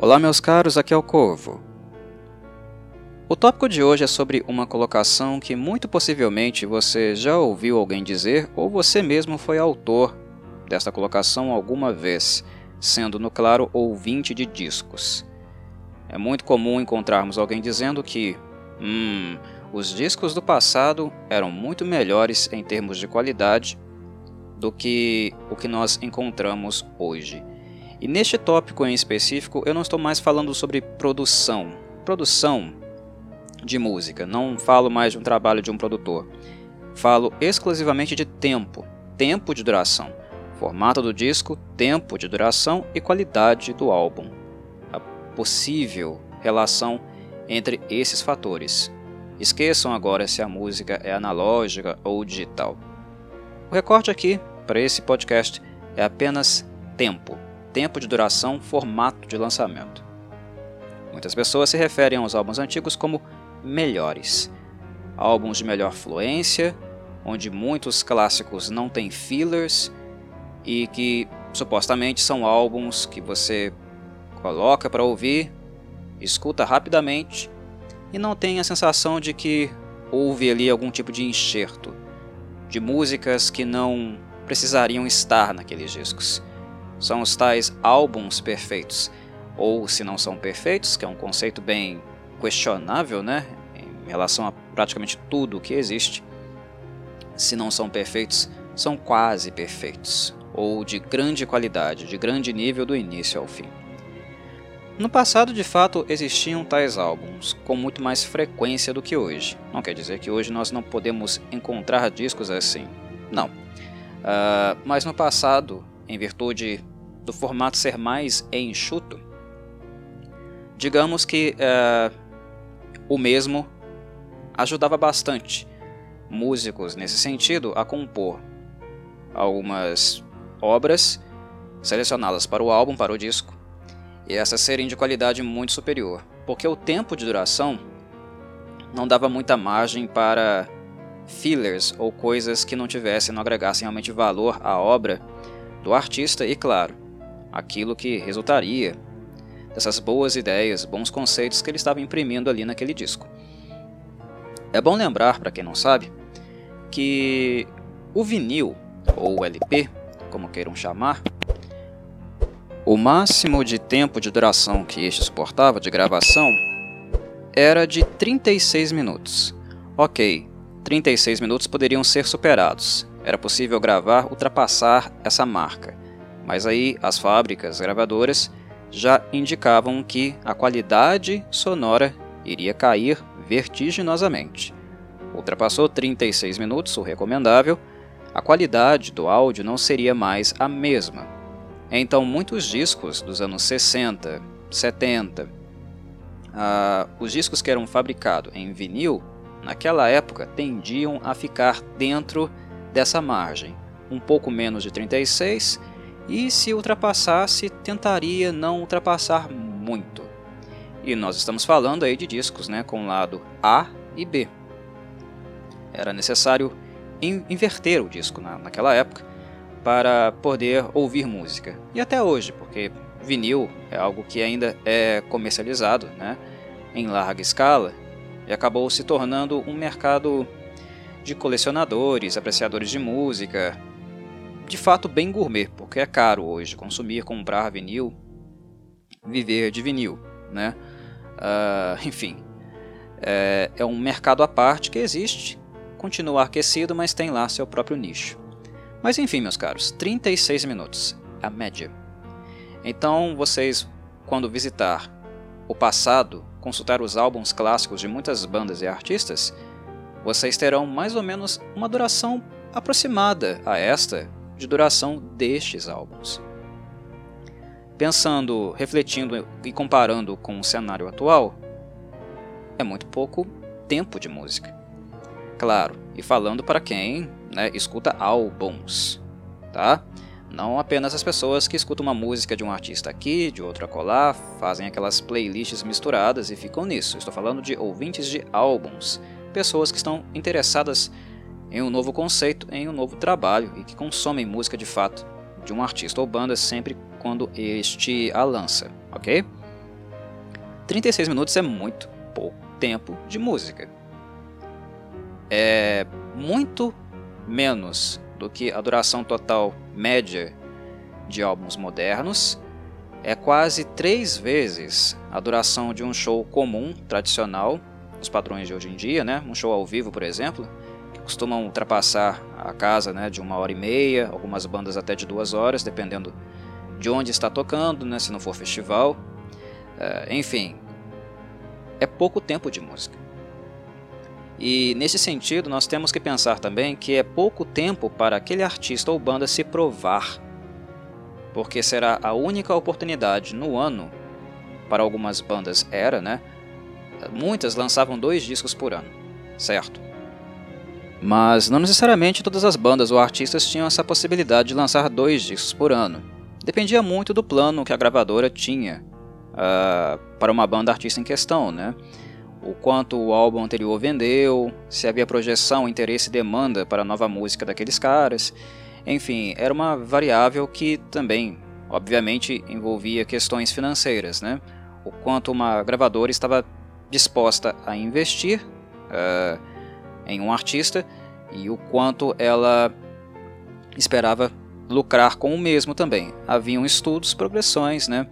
Olá, meus caros, aqui é o Corvo. O tópico de hoje é sobre uma colocação que muito possivelmente você já ouviu alguém dizer ou você mesmo foi autor desta colocação alguma vez, sendo, no claro, ouvinte de discos. É muito comum encontrarmos alguém dizendo que, hum, os discos do passado eram muito melhores em termos de qualidade do que o que nós encontramos hoje. E neste tópico em específico, eu não estou mais falando sobre produção. Produção de música, não falo mais de um trabalho de um produtor. Falo exclusivamente de tempo, tempo de duração, formato do disco, tempo de duração e qualidade do álbum. A possível relação entre esses fatores. Esqueçam agora se a música é analógica ou digital. O recorte aqui para esse podcast é apenas tempo tempo de duração, formato de lançamento. Muitas pessoas se referem aos álbuns antigos como melhores. Álbuns de melhor fluência, onde muitos clássicos não têm fillers e que supostamente são álbuns que você coloca para ouvir, escuta rapidamente e não tem a sensação de que houve ali algum tipo de enxerto de músicas que não precisariam estar naqueles discos. São os tais álbuns perfeitos. Ou se não são perfeitos, que é um conceito bem questionável, né? Em relação a praticamente tudo que existe. Se não são perfeitos, são quase perfeitos. Ou de grande qualidade, de grande nível do início ao fim. No passado, de fato, existiam tais álbuns com muito mais frequência do que hoje. Não quer dizer que hoje nós não podemos encontrar discos assim. Não. Uh, mas no passado em virtude do formato ser mais enxuto, digamos que uh, o mesmo ajudava bastante músicos nesse sentido a compor algumas obras selecionadas para o álbum, para o disco, e essas serem de qualidade muito superior, porque o tempo de duração não dava muita margem para fillers ou coisas que não tivessem, não agregassem realmente valor à obra do artista e, claro, aquilo que resultaria dessas boas ideias, bons conceitos que ele estava imprimindo ali naquele disco. É bom lembrar, para quem não sabe, que o vinil, ou LP, como queiram chamar, o máximo de tempo de duração que este suportava de gravação era de 36 minutos. Ok, 36 minutos poderiam ser superados, era possível gravar ultrapassar essa marca, mas aí as fábricas gravadoras já indicavam que a qualidade sonora iria cair vertiginosamente. Ultrapassou 36 minutos, o recomendável, a qualidade do áudio não seria mais a mesma. Então, muitos discos dos anos 60, 70, uh, os discos que eram fabricados em vinil, naquela época tendiam a ficar dentro dessa margem, um pouco menos de 36, e se ultrapassasse, tentaria não ultrapassar muito. E nós estamos falando aí de discos né, com lado A e B. Era necessário in inverter o disco na, naquela época para poder ouvir música. E até hoje, porque vinil é algo que ainda é comercializado né, em larga escala e acabou se tornando um mercado de colecionadores, apreciadores de música, de fato bem gourmet, porque é caro hoje consumir, comprar vinil, viver de vinil, né? Uh, enfim, é, é, um mercado à parte que existe, continua aquecido, mas tem lá seu próprio nicho. Mas enfim, meus caros, 36 minutos, a média. Então vocês, quando visitar o passado, consultar os álbuns clássicos de muitas bandas e artistas, vocês terão mais ou menos uma duração aproximada a esta de duração destes álbuns. Pensando, refletindo e comparando com o cenário atual, é muito pouco tempo de música. Claro, e falando para quem né, escuta álbuns, tá? Não apenas as pessoas que escutam uma música de um artista aqui, de outro acolá, fazem aquelas playlists misturadas e ficam nisso. Estou falando de ouvintes de álbuns, pessoas que estão interessadas em um novo conceito, em um novo trabalho e que consomem música de fato de um artista ou banda sempre quando este a lança, ok? 36 minutos é muito pouco tempo de música. É muito menos do que a duração total média de álbuns modernos. É quase três vezes a duração de um show comum, tradicional, os padrões de hoje em dia, né? Um show ao vivo, por exemplo, costumam ultrapassar a casa né, de uma hora e meia, algumas bandas até de duas horas, dependendo de onde está tocando, né, se não for festival. Uh, enfim, é pouco tempo de música. E nesse sentido, nós temos que pensar também que é pouco tempo para aquele artista ou banda se provar, porque será a única oportunidade no ano, para algumas bandas era, né? Muitas lançavam dois discos por ano, certo? Mas não necessariamente todas as bandas ou artistas tinham essa possibilidade de lançar dois discos por ano. Dependia muito do plano que a gravadora tinha uh, para uma banda artista em questão, né? O quanto o álbum anterior vendeu, se havia projeção, interesse e demanda para a nova música daqueles caras. Enfim, era uma variável que também, obviamente, envolvia questões financeiras, né? O quanto uma gravadora estava disposta a investir uh, em um artista e o quanto ela esperava lucrar com o mesmo também. Haviam estudos, progressões, né?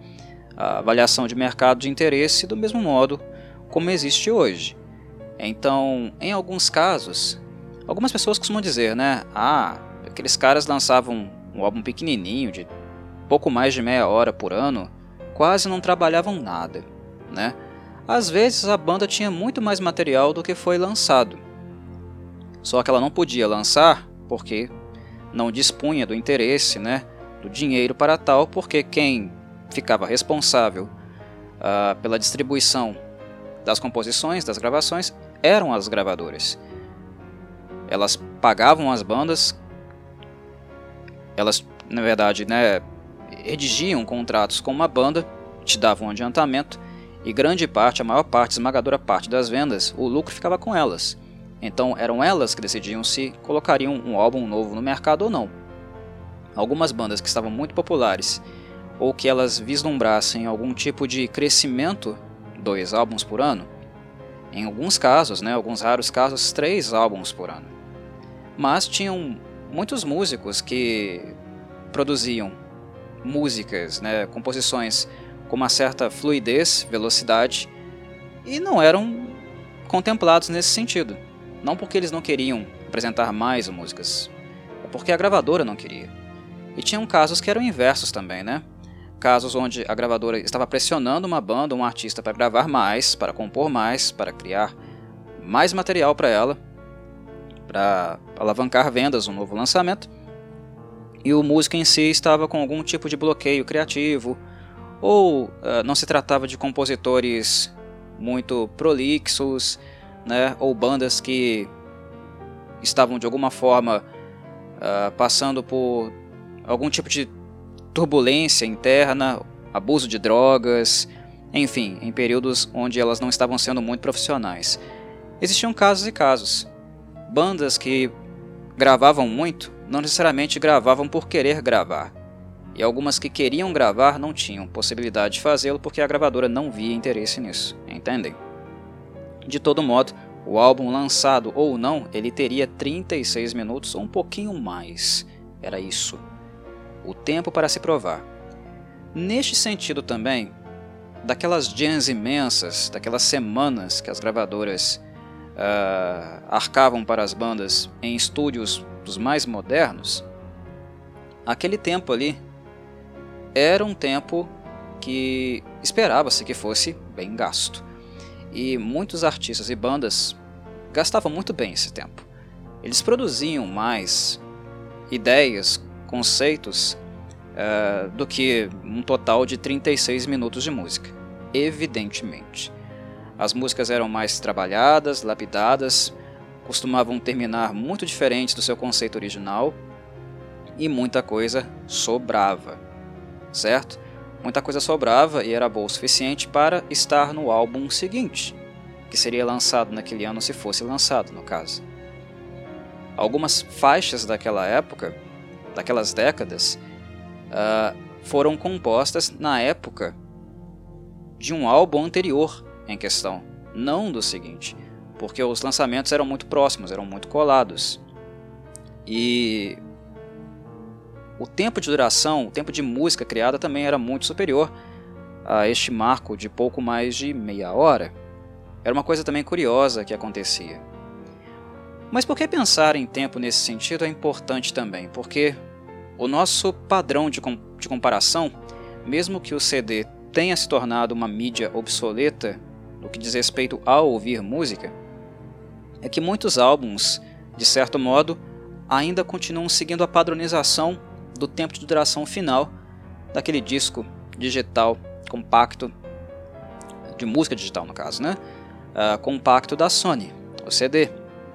avaliação de mercado de interesse do mesmo modo como existe hoje. Então, em alguns casos, algumas pessoas costumam dizer, né? Ah, aqueles caras lançavam um álbum pequenininho de pouco mais de meia hora por ano, quase não trabalhavam nada, né? Às vezes a banda tinha muito mais material do que foi lançado. Só que ela não podia lançar porque não dispunha do interesse, né, do dinheiro para tal, porque quem ficava responsável uh, pela distribuição das composições, das gravações, eram as gravadoras. Elas pagavam as bandas, elas, na verdade, né, redigiam contratos com uma banda, te davam um adiantamento, e grande parte, a maior parte, esmagadora parte das vendas, o lucro ficava com elas. Então eram elas que decidiam se colocariam um álbum novo no mercado ou não. Algumas bandas que estavam muito populares ou que elas vislumbrassem algum tipo de crescimento, dois álbuns por ano, em alguns casos, né, alguns raros casos, três álbuns por ano. Mas tinham muitos músicos que produziam músicas, né, composições com uma certa fluidez, velocidade, e não eram contemplados nesse sentido. Não porque eles não queriam apresentar mais músicas, é porque a gravadora não queria. E tinham casos que eram inversos também, né? casos onde a gravadora estava pressionando uma banda, um artista para gravar mais, para compor mais, para criar mais material para ela, para alavancar vendas, um novo lançamento. E o músico em si estava com algum tipo de bloqueio criativo, ou uh, não se tratava de compositores muito prolixos, né, ou bandas que estavam de alguma forma uh, passando por algum tipo de turbulência interna, abuso de drogas, enfim, em períodos onde elas não estavam sendo muito profissionais. Existiam casos e casos. Bandas que gravavam muito não necessariamente gravavam por querer gravar. E algumas que queriam gravar não tinham possibilidade de fazê-lo porque a gravadora não via interesse nisso, entendem? De todo modo, o álbum lançado ou não, ele teria 36 minutos ou um pouquinho mais. Era isso o tempo para se provar. Neste sentido também, daquelas jams imensas, daquelas semanas que as gravadoras uh, arcavam para as bandas em estúdios dos mais modernos, aquele tempo ali era um tempo que esperava-se que fosse bem gasto. E muitos artistas e bandas gastavam muito bem esse tempo. Eles produziam mais ideias conceitos uh, do que um total de 36 minutos de música, evidentemente. As músicas eram mais trabalhadas, lapidadas, costumavam terminar muito diferentes do seu conceito original e muita coisa sobrava, certo? Muita coisa sobrava e era boa o suficiente para estar no álbum seguinte, que seria lançado naquele ano se fosse lançado, no caso. Algumas faixas daquela época daquelas décadas uh, foram compostas na época de um álbum anterior em questão, não do seguinte, porque os lançamentos eram muito próximos, eram muito colados. E o tempo de duração, o tempo de música criada também era muito superior a este marco de pouco mais de meia hora. Era uma coisa também curiosa que acontecia. Mas por que pensar em tempo nesse sentido é importante também? Porque o nosso padrão de, com de comparação, mesmo que o CD tenha se tornado uma mídia obsoleta no que diz respeito a ouvir música, é que muitos álbuns, de certo modo, ainda continuam seguindo a padronização do tempo de duração final daquele disco digital compacto, de música digital no caso, né? Uh, compacto da Sony, o CD,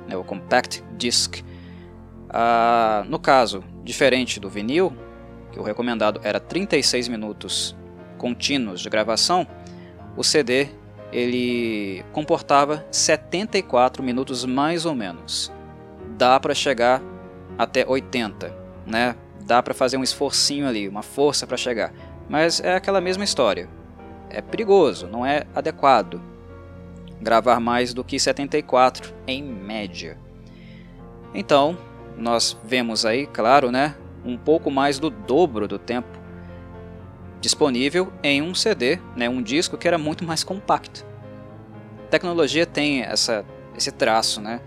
né? o Compact Disc. Uh, no caso, diferente do vinil, que o recomendado era 36 minutos contínuos de gravação, o CD ele comportava 74 minutos mais ou menos. Dá para chegar até 80, né? Dá para fazer um esforcinho ali, uma força para chegar. Mas é aquela mesma história. É perigoso, não é adequado gravar mais do que 74 em média. Então, nós vemos aí, claro, né, um pouco mais do dobro do tempo disponível em um CD, né, um disco que era muito mais compacto. A tecnologia tem essa, esse traço, né?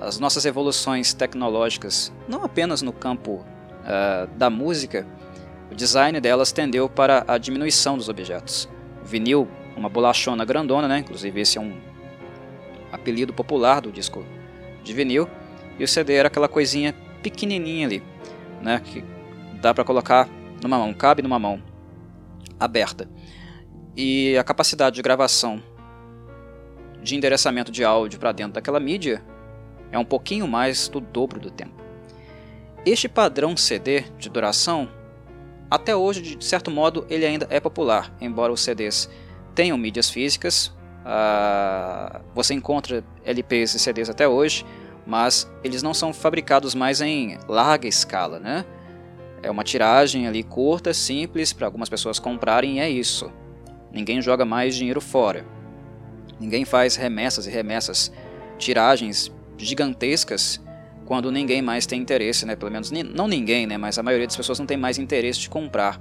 as nossas evoluções tecnológicas, não apenas no campo uh, da música, o design delas tendeu para a diminuição dos objetos. O vinil, uma bolachona grandona, né? inclusive esse é um apelido popular do disco de vinil, e o CD era aquela coisinha pequenininha ali, né? que dá para colocar numa mão, cabe numa mão aberta. E a capacidade de gravação de endereçamento de áudio para dentro daquela mídia é um pouquinho mais do dobro do tempo. Este padrão CD de duração, até hoje, de certo modo, ele ainda é popular, embora os CDs tenham mídias físicas. Uh, você encontra LPs e CDs até hoje, mas eles não são fabricados mais em larga escala, né? É uma tiragem ali curta, simples, para algumas pessoas comprarem e é isso. Ninguém joga mais dinheiro fora. Ninguém faz remessas e remessas, tiragens gigantescas quando ninguém mais tem interesse, né? Pelo menos não ninguém, né? Mas a maioria das pessoas não tem mais interesse de comprar.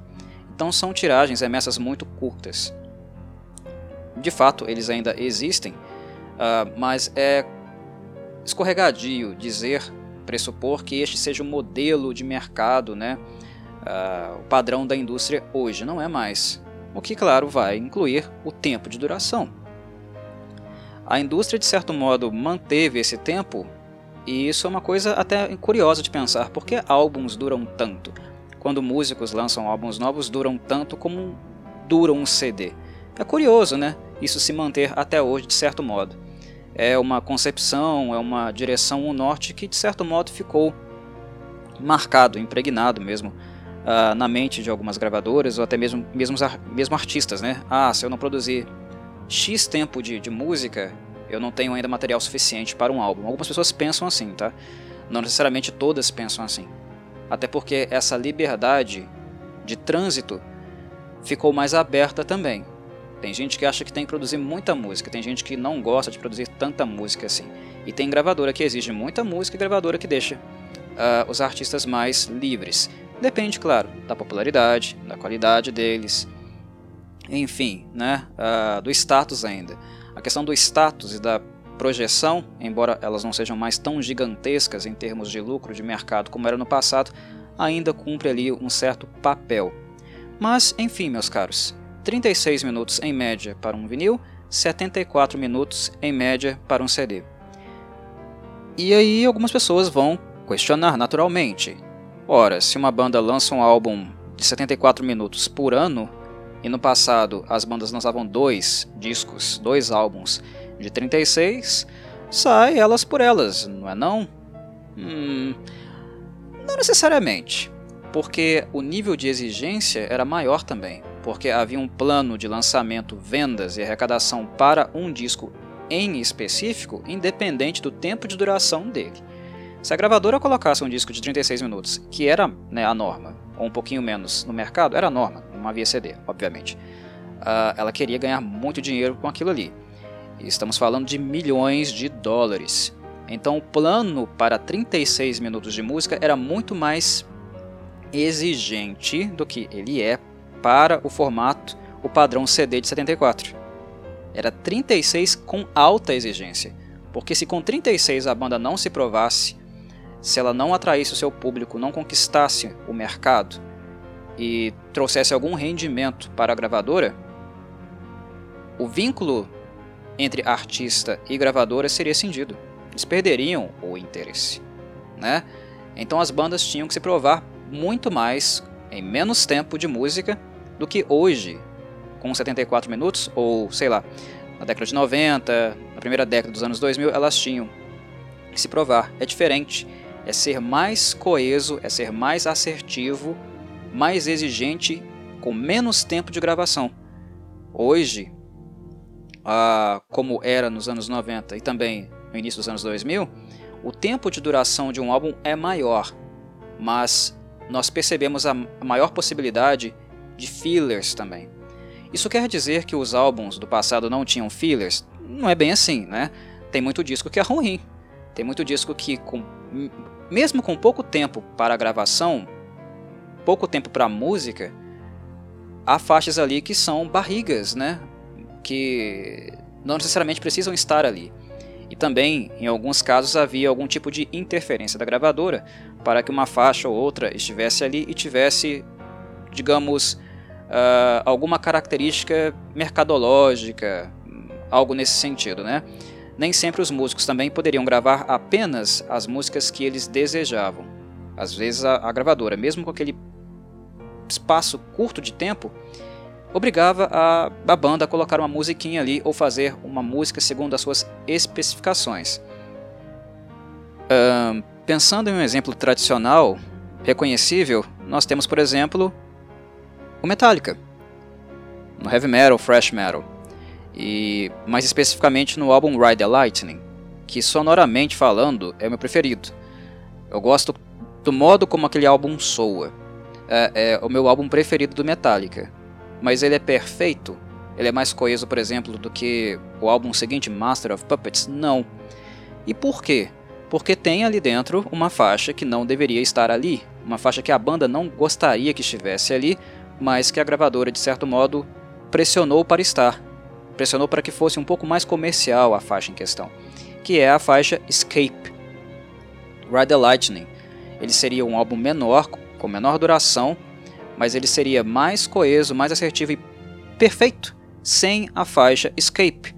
Então são tiragens, remessas muito curtas. De fato, eles ainda existem, uh, mas é escorregadio dizer, pressupor que este seja o modelo de mercado, né? Uh, o padrão da indústria hoje não é mais. O que, claro, vai incluir o tempo de duração. A indústria, de certo modo, manteve esse tempo, e isso é uma coisa até curiosa de pensar, porque álbuns duram tanto? Quando músicos lançam álbuns novos, duram tanto como dura um CD. É curioso, né? Isso se manter até hoje, de certo modo. É uma concepção, é uma direção, um norte que, de certo modo, ficou marcado, impregnado mesmo uh, na mente de algumas gravadoras ou até mesmo, mesmo, mesmo artistas, né? Ah, se eu não produzir X tempo de, de música, eu não tenho ainda material suficiente para um álbum. Algumas pessoas pensam assim, tá? Não necessariamente todas pensam assim. Até porque essa liberdade de trânsito ficou mais aberta também. Tem gente que acha que tem que produzir muita música, tem gente que não gosta de produzir tanta música assim. E tem gravadora que exige muita música e gravadora que deixa uh, os artistas mais livres. Depende, claro, da popularidade, da qualidade deles, enfim, né, uh, do status ainda. A questão do status e da projeção, embora elas não sejam mais tão gigantescas em termos de lucro de mercado como era no passado, ainda cumpre ali um certo papel. Mas, enfim, meus caros, 36 minutos em média para um vinil, 74 minutos em média para um CD. E aí algumas pessoas vão questionar naturalmente. Ora, se uma banda lança um álbum de 74 minutos por ano, e no passado as bandas lançavam dois discos, dois álbuns de 36, sai elas por elas, não é não? Hum, não necessariamente, porque o nível de exigência era maior também, porque havia um plano de lançamento, vendas e arrecadação para um disco em específico, independente do tempo de duração dele. Se a gravadora colocasse um disco de 36 minutos, que era né, a norma, ou um pouquinho menos no mercado, era a norma, não havia CD, obviamente. uh, ela queria ganhar muito dinheiro com aquilo ali. Estamos falando de milhões de dólares. Então o plano para 36 minutos de música era muito mais exigente do que ele é para o formato, o padrão CD de 74. Era 36 com alta exigência, porque se com 36 a banda não se provasse, se ela não atraísse o seu público, não conquistasse o mercado e trouxesse algum rendimento para a gravadora, o vínculo entre artista e gravadora seria cindido. Eles perderiam o interesse, né? Então as bandas tinham que se provar muito mais em menos tempo de música do que hoje, com 74 minutos ou, sei lá, na década de 90, na primeira década dos anos 2000, elas tinham que se provar. É diferente, é ser mais coeso, é ser mais assertivo, mais exigente com menos tempo de gravação. Hoje, ah, como era nos anos 90 e também no início dos anos 2000, o tempo de duração de um álbum é maior, mas nós percebemos a maior possibilidade de fillers também. Isso quer dizer que os álbuns do passado não tinham fillers? Não é bem assim, né? Tem muito disco que é ruim. Tem muito disco que, com, mesmo com pouco tempo para a gravação, pouco tempo para a música, há faixas ali que são barrigas, né? que não necessariamente precisam estar ali. E também, em alguns casos, havia algum tipo de interferência da gravadora para que uma faixa ou outra estivesse ali e tivesse, digamos, uh, alguma característica mercadológica, algo nesse sentido, né? Nem sempre os músicos também poderiam gravar apenas as músicas que eles desejavam. Às vezes a, a gravadora, mesmo com aquele espaço curto de tempo, obrigava a, a banda a colocar uma musiquinha ali ou fazer uma música segundo as suas especificações. Uh, pensando em um exemplo tradicional, reconhecível, nós temos, por exemplo, o Metallica, no heavy metal, thrash metal, e mais especificamente no álbum Ride the Lightning, que sonoramente falando é o meu preferido. Eu gosto do modo como aquele álbum soa. É, é o meu álbum preferido do Metallica mas ele é perfeito? Ele é mais coeso, por exemplo, do que o álbum seguinte, Master of Puppets? Não. E por quê? Porque tem ali dentro uma faixa que não deveria estar ali, uma faixa que a banda não gostaria que estivesse ali, mas que a gravadora, de certo modo, pressionou para estar. Pressionou para que fosse um pouco mais comercial a faixa em questão, que é a faixa Escape. Ride the Lightning. Ele seria um álbum menor, com menor duração, mas ele seria mais coeso, mais assertivo e perfeito sem a faixa Escape,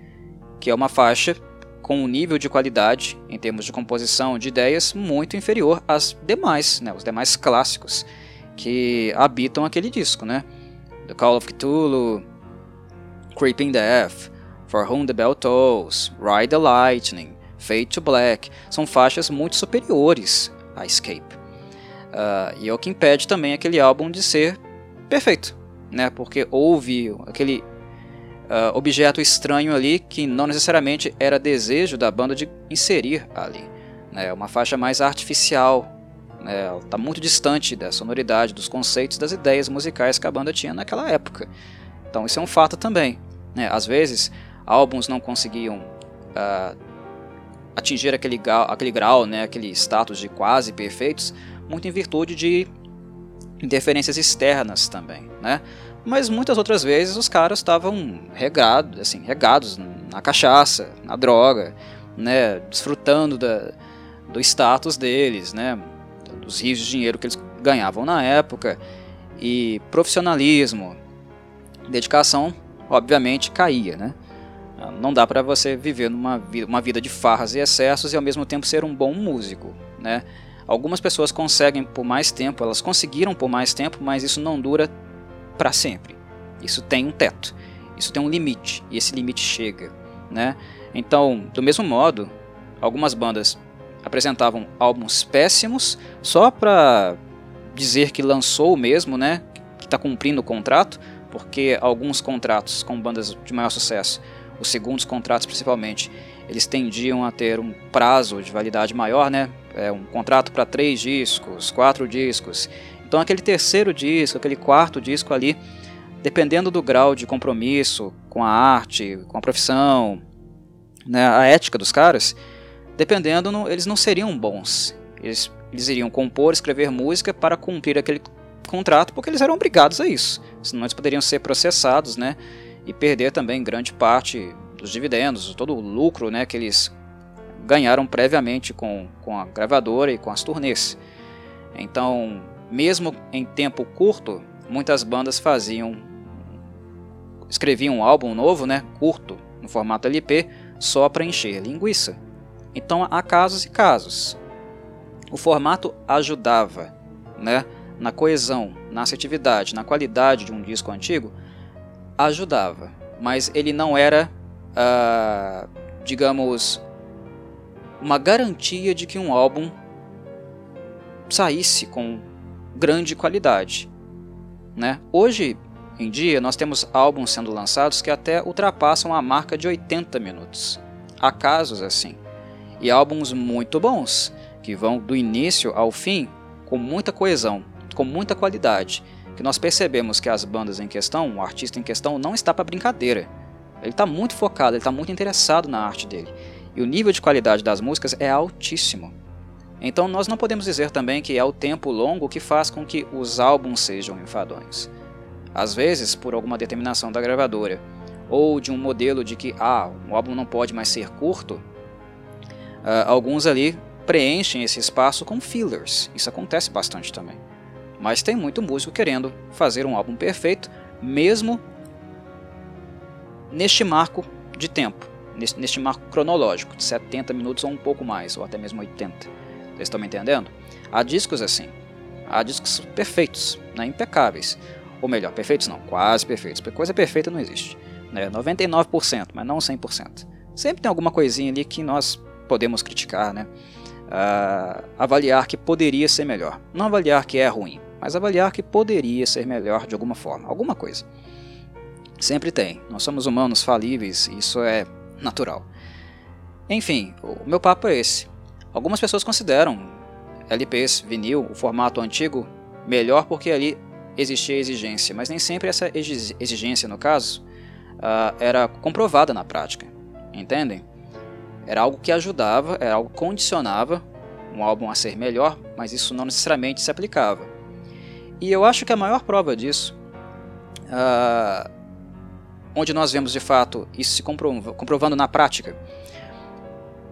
que é uma faixa com um nível de qualidade em termos de composição de ideias muito inferior às demais, né, os demais clássicos que habitam aquele disco, né? The Call of Cthulhu, Creeping Death, For Whom the Bell Tolls, Ride the Lightning, Fade to Black, são faixas muito superiores a Escape. Uh, e é o que impede também aquele álbum de ser perfeito, né? Porque houve aquele uh, objeto estranho ali que não necessariamente era desejo da banda de inserir ali. Né? Uma faixa mais artificial, né? está muito distante da sonoridade, dos conceitos, das ideias musicais que a banda tinha naquela época. Então isso é um fato também. Né? Às vezes álbuns não conseguiam uh, atingir aquele, aquele grau, né? aquele status de quase perfeitos, muito em virtude de interferências externas também, né? Mas muitas outras vezes os caras estavam regados, assim, regados na cachaça, na droga, né? Desfrutando da, do status deles, né? Dos rios de dinheiro que eles ganhavam na época e profissionalismo, dedicação, obviamente caía, né? Não dá para você viver numa vida, uma vida de farras e excessos e ao mesmo tempo ser um bom músico, né? Algumas pessoas conseguem por mais tempo, elas conseguiram por mais tempo, mas isso não dura para sempre. Isso tem um teto, isso tem um limite, e esse limite chega. Né? Então, do mesmo modo, algumas bandas apresentavam álbuns péssimos só para dizer que lançou mesmo, né? que está cumprindo o contrato, porque alguns contratos com bandas de maior sucesso, os segundos contratos principalmente, eles tendiam a ter um prazo de validade maior, né? É um contrato para três discos, quatro discos. Então aquele terceiro disco, aquele quarto disco ali, dependendo do grau de compromisso com a arte, com a profissão, né, a ética dos caras, dependendo, no, eles não seriam bons. Eles, eles iriam compor, escrever música para cumprir aquele contrato, porque eles eram obrigados a isso. Senão eles poderiam ser processados, né, e perder também grande parte dos dividendos, todo o lucro, né, que eles ganharam previamente com, com a gravadora e com as turnês. Então, mesmo em tempo curto, muitas bandas faziam escreviam um álbum novo, né, curto, no formato LP, só para encher linguiça. Então há casos e casos. O formato ajudava, né, na coesão, na assertividade, na qualidade de um disco antigo, ajudava, mas ele não era, uh, digamos, uma garantia de que um álbum saísse com grande qualidade. Né? Hoje em dia, nós temos álbuns sendo lançados que até ultrapassam a marca de 80 minutos. Há casos assim. E álbuns muito bons, que vão do início ao fim com muita coesão, com muita qualidade, que nós percebemos que as bandas em questão, o artista em questão, não está para brincadeira. Ele está muito focado, ele está muito interessado na arte dele. E o nível de qualidade das músicas é altíssimo. Então nós não podemos dizer também que é o tempo longo que faz com que os álbuns sejam enfadonhos. Às vezes, por alguma determinação da gravadora, ou de um modelo de que ah, o álbum não pode mais ser curto, uh, alguns ali preenchem esse espaço com fillers. Isso acontece bastante também. Mas tem muito músico querendo fazer um álbum perfeito, mesmo neste marco de tempo, neste marco cronológico, de 70 minutos ou um pouco mais, ou até mesmo 80. Vocês estão me entendendo? Há discos assim. Há discos perfeitos, né, impecáveis. Ou melhor, perfeitos não, quase perfeitos. Porque coisa perfeita não existe. Né? 99%, mas não 100%. Sempre tem alguma coisinha ali que nós podemos criticar, né? Uh, avaliar que poderia ser melhor. Não avaliar que é ruim, mas avaliar que poderia ser melhor de alguma forma, alguma coisa. Sempre tem. Nós somos humanos falíveis isso é natural. Enfim, o meu papo é esse. Algumas pessoas consideram LPs, vinil, o formato antigo, melhor porque ali existia exigência, mas nem sempre essa exigência, no caso, uh, era comprovada na prática, entendem? Era algo que ajudava, era algo que condicionava um álbum a ser melhor, mas isso não necessariamente se aplicava. E eu acho que a maior prova disso, uh, onde nós vemos de fato isso se comprovando na prática,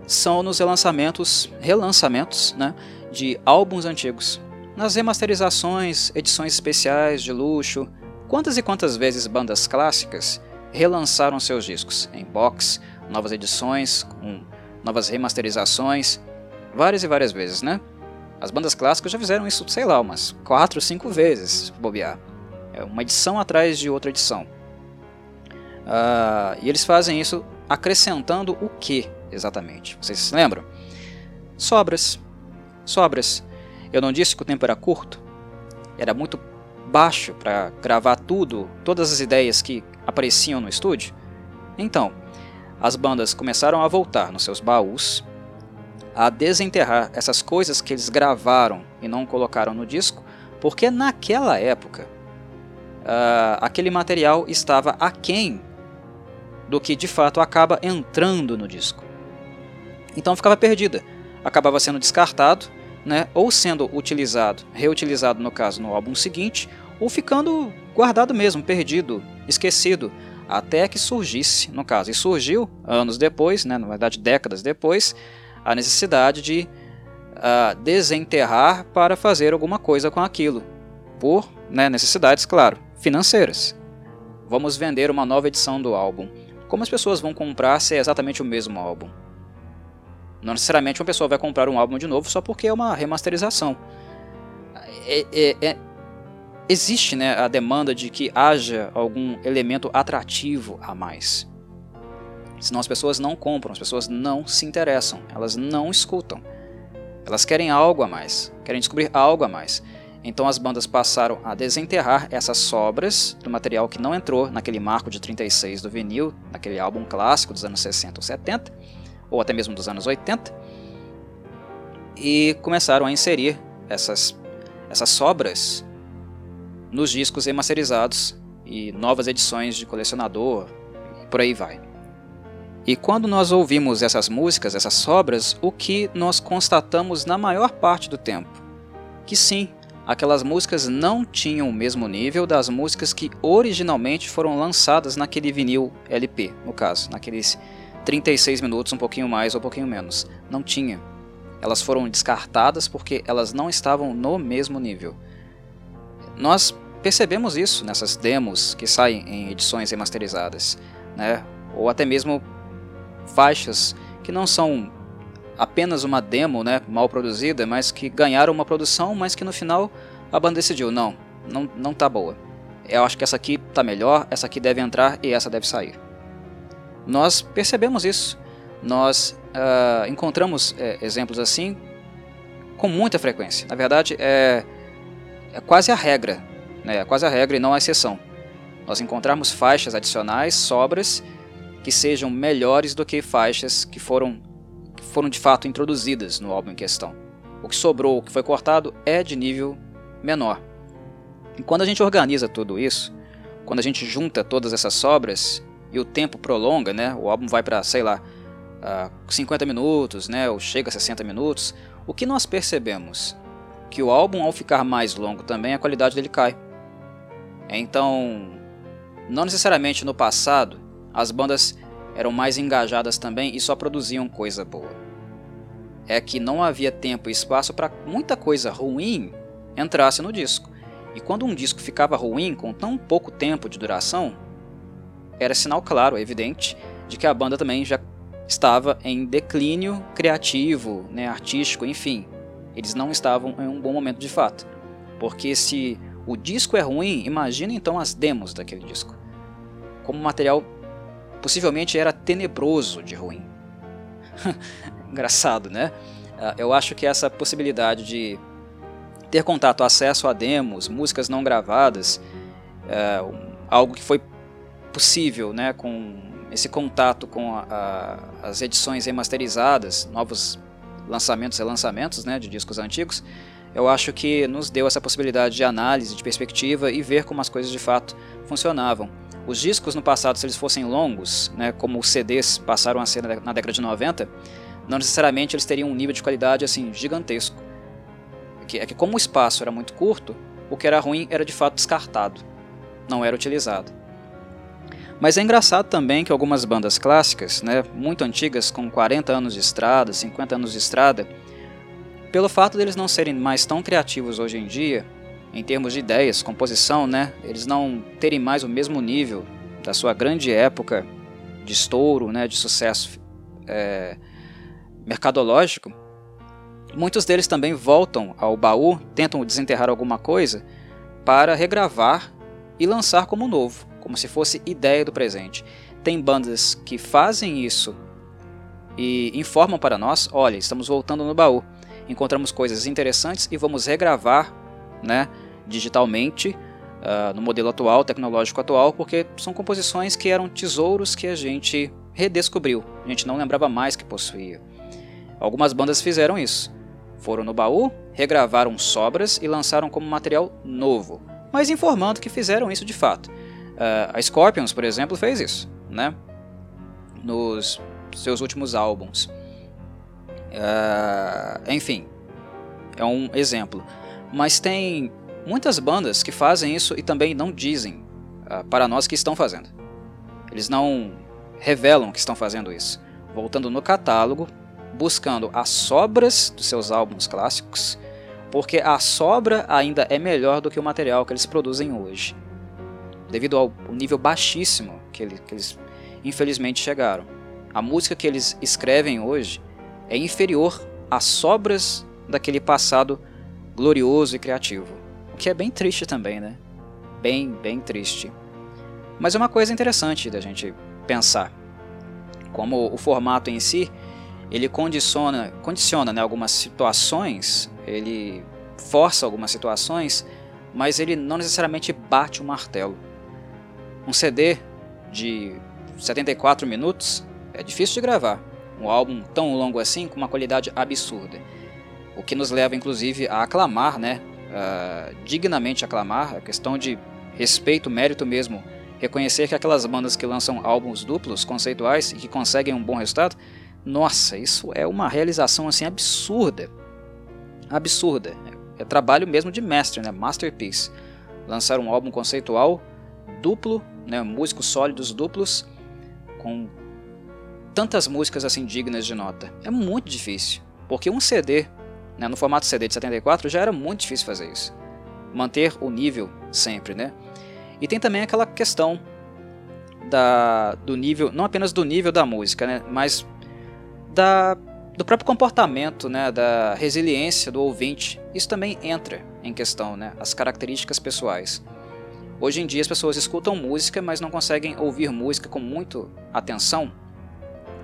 são nos relançamentos, relançamentos né, de álbuns antigos. Nas remasterizações, edições especiais de luxo, quantas e quantas vezes bandas clássicas relançaram seus discos em box, novas edições, com novas remasterizações, várias e várias vezes, né? As bandas clássicas já fizeram isso, sei lá, umas 4, 5 vezes, bobear. É uma edição atrás de outra edição. Uh, e eles fazem isso acrescentando o que exatamente? Vocês se lembram? Sobras. Sobras. Eu não disse que o tempo era curto? Era muito baixo para gravar tudo, todas as ideias que apareciam no estúdio? Então, as bandas começaram a voltar nos seus baús, a desenterrar essas coisas que eles gravaram e não colocaram no disco, porque naquela época uh, aquele material estava aquém do que de fato acaba entrando no disco. Então ficava perdida, acabava sendo descartado, né, ou sendo utilizado, reutilizado no caso no álbum seguinte, ou ficando guardado mesmo, perdido, esquecido, até que surgisse, no caso, e surgiu anos depois, né, na verdade décadas depois, a necessidade de uh, desenterrar para fazer alguma coisa com aquilo, por né, necessidades, claro, financeiras. Vamos vender uma nova edição do álbum como as pessoas vão comprar se é exatamente o mesmo álbum? Não necessariamente uma pessoa vai comprar um álbum de novo só porque é uma remasterização. É, é, é, existe né, a demanda de que haja algum elemento atrativo a mais. Senão as pessoas não compram, as pessoas não se interessam, elas não escutam. Elas querem algo a mais, querem descobrir algo a mais. Então as bandas passaram a desenterrar essas sobras do material que não entrou naquele marco de 36 do vinil, naquele álbum clássico dos anos 60 ou 70, ou até mesmo dos anos 80, e começaram a inserir essas, essas sobras nos discos remasterizados e novas edições de colecionador, e por aí vai. E quando nós ouvimos essas músicas, essas sobras, o que nós constatamos na maior parte do tempo? Que sim, aquelas músicas não tinham o mesmo nível das músicas que originalmente foram lançadas naquele vinil LP, no caso, naqueles 36 minutos, um pouquinho mais ou um pouquinho menos. Não tinha. Elas foram descartadas porque elas não estavam no mesmo nível. Nós percebemos isso nessas demos que saem em edições remasterizadas, né? ou até mesmo faixas que não são apenas uma demo né, mal produzida, mas que ganharam uma produção, mas que no final a banda decidiu, não, não, não tá boa. Eu acho que essa aqui tá melhor, essa aqui deve entrar e essa deve sair. Nós percebemos isso. Nós uh, encontramos é, exemplos assim com muita frequência. Na verdade, é, é quase a regra, né? é quase a regra e não a exceção. Nós encontramos faixas adicionais, sobras, que sejam melhores do que faixas que foram, que foram de fato introduzidas no álbum em questão. O que sobrou, o que foi cortado, é de nível menor. E quando a gente organiza tudo isso, quando a gente junta todas essas sobras e o tempo prolonga, né? O álbum vai para, sei lá, uh, 50 minutos, né? Ou chega a 60 minutos. O que nós percebemos? Que o álbum, ao ficar mais longo também, a qualidade dele cai. Então, não necessariamente no passado, as bandas eram mais engajadas também e só produziam coisa boa. É que não havia tempo e espaço para muita coisa ruim entrasse no disco. E quando um disco ficava ruim com tão pouco tempo de duração, era sinal claro, evidente, de que a banda também já estava em declínio criativo, né, artístico, enfim. Eles não estavam em um bom momento de fato. Porque se o disco é ruim, imagina então as demos daquele disco. Como material possivelmente era tenebroso de ruim. Engraçado, né? Ah, eu acho que essa possibilidade de ter contato, acesso a demos, músicas não gravadas, é algo que foi possível, né, com esse contato com a, a, as edições remasterizadas, novos lançamentos e lançamentos né, de discos antigos, eu acho que nos deu essa possibilidade de análise, de perspectiva e ver como as coisas de fato funcionavam. Os discos no passado, se eles fossem longos, né, como os CDs passaram a ser na década de 90, não necessariamente eles teriam um nível de qualidade assim gigantesco. É que como o espaço era muito curto, o que era ruim era de fato descartado, não era utilizado. Mas é engraçado também que algumas bandas clássicas, né, muito antigas, com 40 anos de estrada, 50 anos de estrada, pelo fato deles não serem mais tão criativos hoje em dia, em termos de ideias, composição, né, eles não terem mais o mesmo nível da sua grande época de estouro, né, de sucesso é, mercadológico, muitos deles também voltam ao baú, tentam desenterrar alguma coisa para regravar e lançar como novo como se fosse ideia do presente. Tem bandas que fazem isso e informam para nós: olha, estamos voltando no baú, encontramos coisas interessantes e vamos regravar né, digitalmente uh, no modelo atual, tecnológico atual, porque são composições que eram tesouros que a gente redescobriu, a gente não lembrava mais que possuía. Algumas bandas fizeram isso. Foram no baú, regravaram sobras e lançaram como material novo, mas informando que fizeram isso de fato. Uh, a Scorpions, por exemplo, fez isso, né? Nos seus últimos álbuns. Uh, enfim, é um exemplo. Mas tem muitas bandas que fazem isso e também não dizem uh, para nós que estão fazendo. Eles não revelam que estão fazendo isso. Voltando no catálogo, buscando as sobras dos seus álbuns clássicos, porque a sobra ainda é melhor do que o material que eles produzem hoje devido ao nível baixíssimo que, ele, que eles infelizmente chegaram. A música que eles escrevem hoje é inferior às sobras daquele passado glorioso e criativo. Que é bem triste também, né? Bem, bem triste. Mas é uma coisa interessante da gente pensar. Como o formato em si, ele condiciona, condiciona né, algumas situações, ele força algumas situações, mas ele não necessariamente bate o martelo. Um CD de 74 minutos é difícil de gravar. Um álbum tão longo assim com uma qualidade absurda. O que nos leva inclusive a aclamar, né? Uh, dignamente aclamar, a questão de respeito, mérito mesmo, reconhecer que aquelas bandas que lançam álbuns duplos, conceituais e que conseguem um bom resultado, nossa, isso é uma realização assim absurda. Absurda. É trabalho mesmo de mestre, né? Masterpiece. Lançar um álbum conceitual duplo, né? músicos sólidos duplos, com tantas músicas assim dignas de nota. É muito difícil, porque um CD, né, no formato CD de 74, já era muito difícil fazer isso. Manter o nível sempre, né? E tem também aquela questão da, do nível, não apenas do nível da música, né, mas da, do próprio comportamento, né, da resiliência do ouvinte. Isso também entra em questão, né, as características pessoais. Hoje em dia as pessoas escutam música, mas não conseguem ouvir música com muito atenção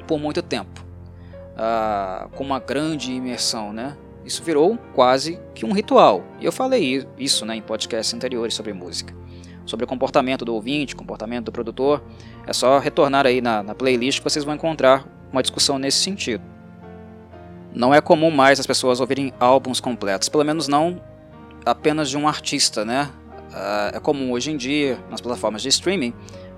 por muito tempo, ah, com uma grande imersão, né? Isso virou quase que um ritual. E eu falei isso né, em podcasts anteriores sobre música. Sobre o comportamento do ouvinte, comportamento do produtor. É só retornar aí na, na playlist que vocês vão encontrar uma discussão nesse sentido. Não é comum mais as pessoas ouvirem álbuns completos, pelo menos não apenas de um artista, né? Ah, é comum hoje em dia, nas plataformas de streaming,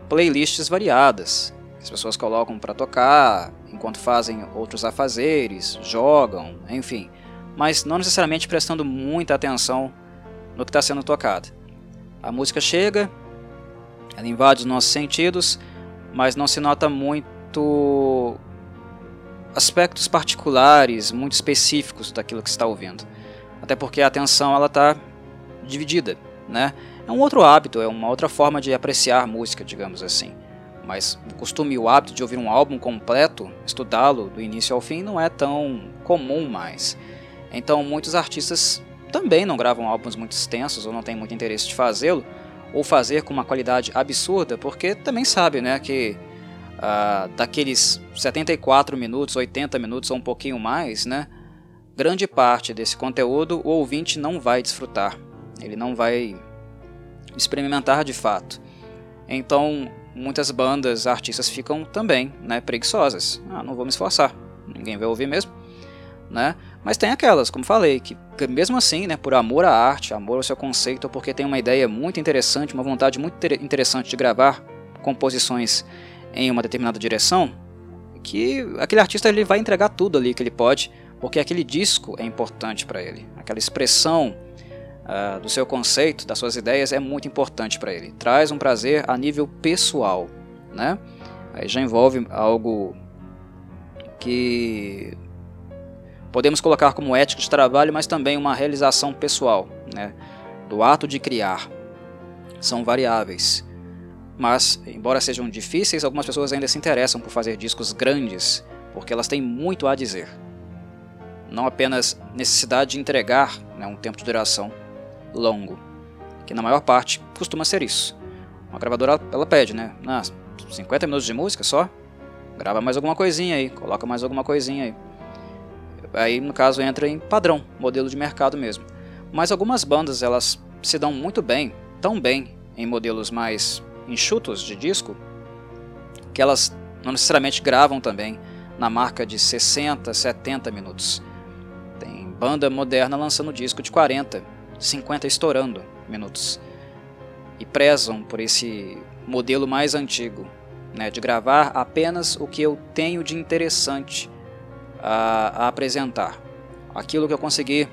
playlists variadas. As pessoas colocam para tocar, enquanto fazem outros afazeres, jogam, enfim. Mas não necessariamente prestando muita atenção no que está sendo tocado. A música chega, ela invade os nossos sentidos, mas não se nota muito aspectos particulares, muito específicos daquilo que está ouvindo. Até porque a atenção ela está dividida, né? É um outro hábito, é uma outra forma de apreciar música, digamos assim. Mas o costume e o hábito de ouvir um álbum completo, estudá-lo do início ao fim, não é tão comum mais. Então muitos artistas também não gravam álbuns muito extensos ou não têm muito interesse de fazê-lo, ou fazer com uma qualidade absurda, porque também sabe né, que uh, daqueles 74 minutos, 80 minutos ou um pouquinho mais, né, grande parte desse conteúdo o ouvinte não vai desfrutar, ele não vai experimentar de fato. Então, muitas bandas, artistas ficam também né, preguiçosas. Ah, não vou me esforçar, ninguém vai ouvir mesmo. Né? Mas tem aquelas, como falei, que mesmo assim, né, por amor à arte, amor ao seu conceito, ou porque tem uma ideia muito interessante, uma vontade muito interessante de gravar composições em uma determinada direção, que aquele artista ele vai entregar tudo ali que ele pode, porque aquele disco é importante para ele, aquela expressão uh, do seu conceito, das suas ideias é muito importante para ele. Traz um prazer a nível pessoal, né? Aí já envolve algo que podemos colocar como ética de trabalho, mas também uma realização pessoal, né? Do ato de criar. São variáveis. Mas, embora sejam difíceis, algumas pessoas ainda se interessam por fazer discos grandes, porque elas têm muito a dizer. Não apenas necessidade de entregar né, um tempo de duração, longo, que na maior parte costuma ser isso. Uma gravadora ela pede, né? Ah, 50 minutos de música só? Grava mais alguma coisinha aí, coloca mais alguma coisinha aí. Aí no caso entra em padrão, modelo de mercado mesmo. Mas algumas bandas elas se dão muito bem, tão bem em modelos mais enxutos de disco, que elas não necessariamente gravam também na marca de 60, 70 minutos. Tem banda moderna lançando disco de 40, 50 estourando minutos. E prezam por esse modelo mais antigo, né, de gravar apenas o que eu tenho de interessante a, a apresentar, aquilo que eu consegui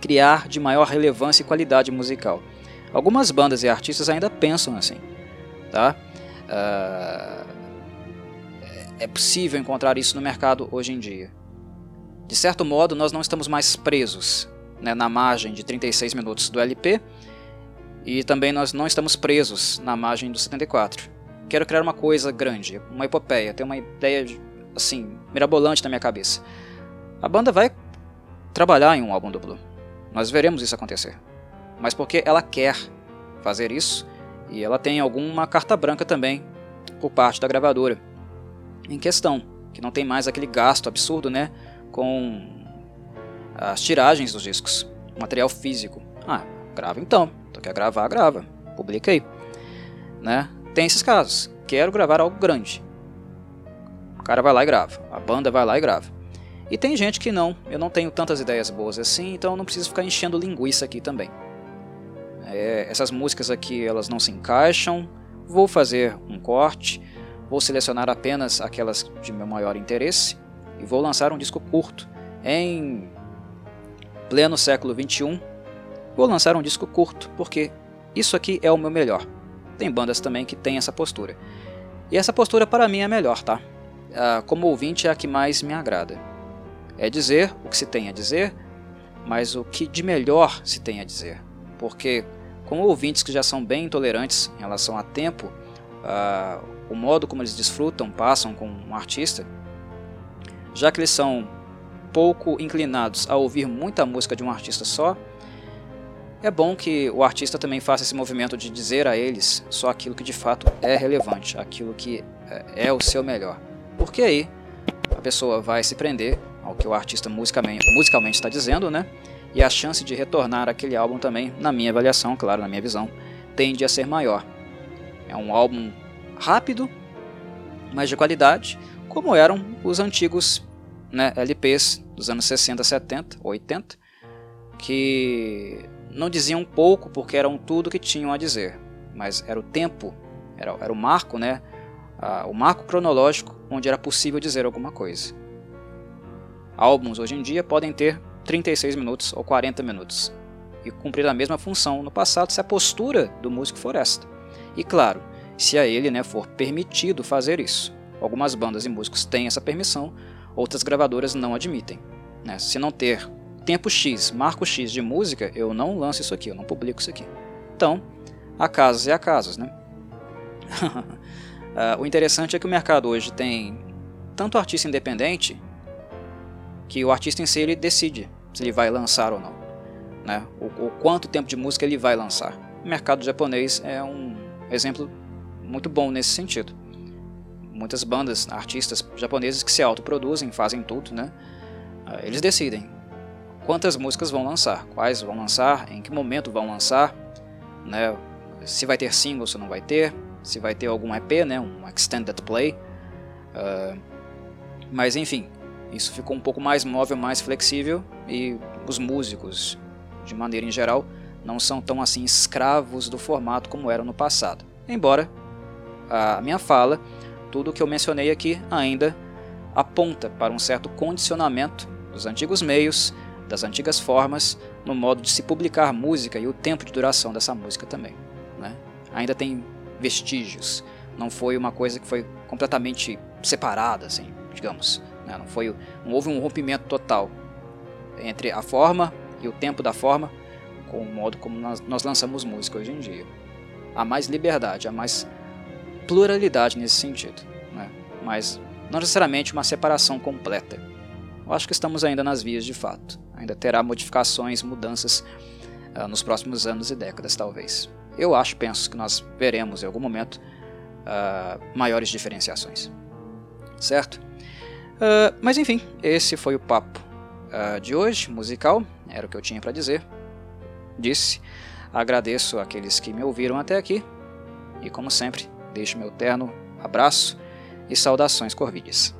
criar de maior relevância e qualidade musical. Algumas bandas e artistas ainda pensam assim, tá? Uh, é possível encontrar isso no mercado hoje em dia. De certo modo, nós não estamos mais presos né, na margem de 36 minutos do LP e também nós não estamos presos na margem do 74. Quero criar uma coisa grande, uma epopeia, ter uma ideia assim mirabolante na minha cabeça. A banda vai trabalhar em um álbum duplo. Nós veremos isso acontecer. Mas porque ela quer fazer isso e ela tem alguma carta branca também por parte da gravadora em questão, que não tem mais aquele gasto absurdo, né, com as tiragens dos discos, material físico. Ah, grava então. Tu quer gravar, grava. Publica aí. Né? Tem esses casos. Quero gravar algo grande. Cara vai lá e grava. A banda vai lá e grava. E tem gente que não. Eu não tenho tantas ideias boas assim, então eu não preciso ficar enchendo linguiça aqui também. é, essas músicas aqui elas não se encaixam, vou fazer um corte, vou selecionar apenas aquelas de meu maior interesse e vou lançar um disco curto. Em pleno século 21, vou lançar um disco curto, porque isso aqui é o meu melhor. Tem bandas também que têm essa postura. E essa postura para mim é melhor, tá? Ah, como ouvinte é a que mais me agrada. É dizer o que se tem a dizer, mas o que de melhor se tem a dizer. Porque, com ouvintes que já são bem intolerantes em relação a tempo, uh, o modo como eles desfrutam, passam com um artista, já que eles são pouco inclinados a ouvir muita música de um artista só, é bom que o artista também faça esse movimento de dizer a eles só aquilo que de fato é relevante, aquilo que é, é o seu melhor. Porque aí a pessoa vai se prender ao que o artista musicalmente, musicalmente está dizendo, né? E a chance de retornar aquele álbum também, na minha avaliação, claro, na minha visão, tende a ser maior. É um álbum rápido, mas de qualidade, como eram os antigos né, LPs dos anos 60, 70, 80, que não diziam pouco porque eram tudo que tinham a dizer, mas era o tempo, era, era o marco, né, o marco cronológico onde era possível dizer alguma coisa. Álbuns hoje em dia podem ter 36 minutos ou 40 minutos e cumprir a mesma função no passado se a postura do músico for esta. E claro, se a ele né, for permitido fazer isso. Algumas bandas e músicos têm essa permissão, outras gravadoras não admitem. Né? Se não ter tempo X, marco X de música, eu não lanço isso aqui, eu não publico isso aqui. Então, há casos e há casos. Né? uh, o interessante é que o mercado hoje tem tanto artista independente que o artista em si ele decide se ele vai lançar ou não, né? O, o quanto tempo de música ele vai lançar. O mercado japonês é um exemplo muito bom nesse sentido. Muitas bandas, artistas japoneses que se autoproduzem, fazem tudo, né? Ah, eles decidem quantas músicas vão lançar, quais vão lançar, em que momento vão lançar, né? Se vai ter single, se não vai ter, se vai ter algum EP, né? Um extended play. Uh, mas enfim, isso ficou um pouco mais móvel, mais flexível e os músicos, de maneira em geral, não são tão assim escravos do formato como eram no passado. Embora a minha fala, tudo o que eu mencionei aqui ainda aponta para um certo condicionamento dos antigos meios, das antigas formas, no modo de se publicar música e o tempo de duração dessa música também. Né? Ainda tem vestígios, não foi uma coisa que foi completamente separada, assim, digamos. Né? Não, foi, não houve um rompimento total entre a forma e o tempo da forma com o modo como nós, nós lançamos música hoje em dia. Há mais liberdade, há mais pluralidade nesse sentido, né? mas não necessariamente uma separação completa. Eu acho que estamos ainda nas vias de fato. Ainda terá modificações, mudanças uh, nos próximos anos e décadas, talvez. Eu acho, penso que nós veremos em algum momento uh, maiores diferenciações. Certo? Uh, mas enfim, esse foi o papo uh, de hoje, musical, era o que eu tinha para dizer. Disse, agradeço aqueles que me ouviram até aqui e, como sempre, deixo meu terno abraço e saudações corvides.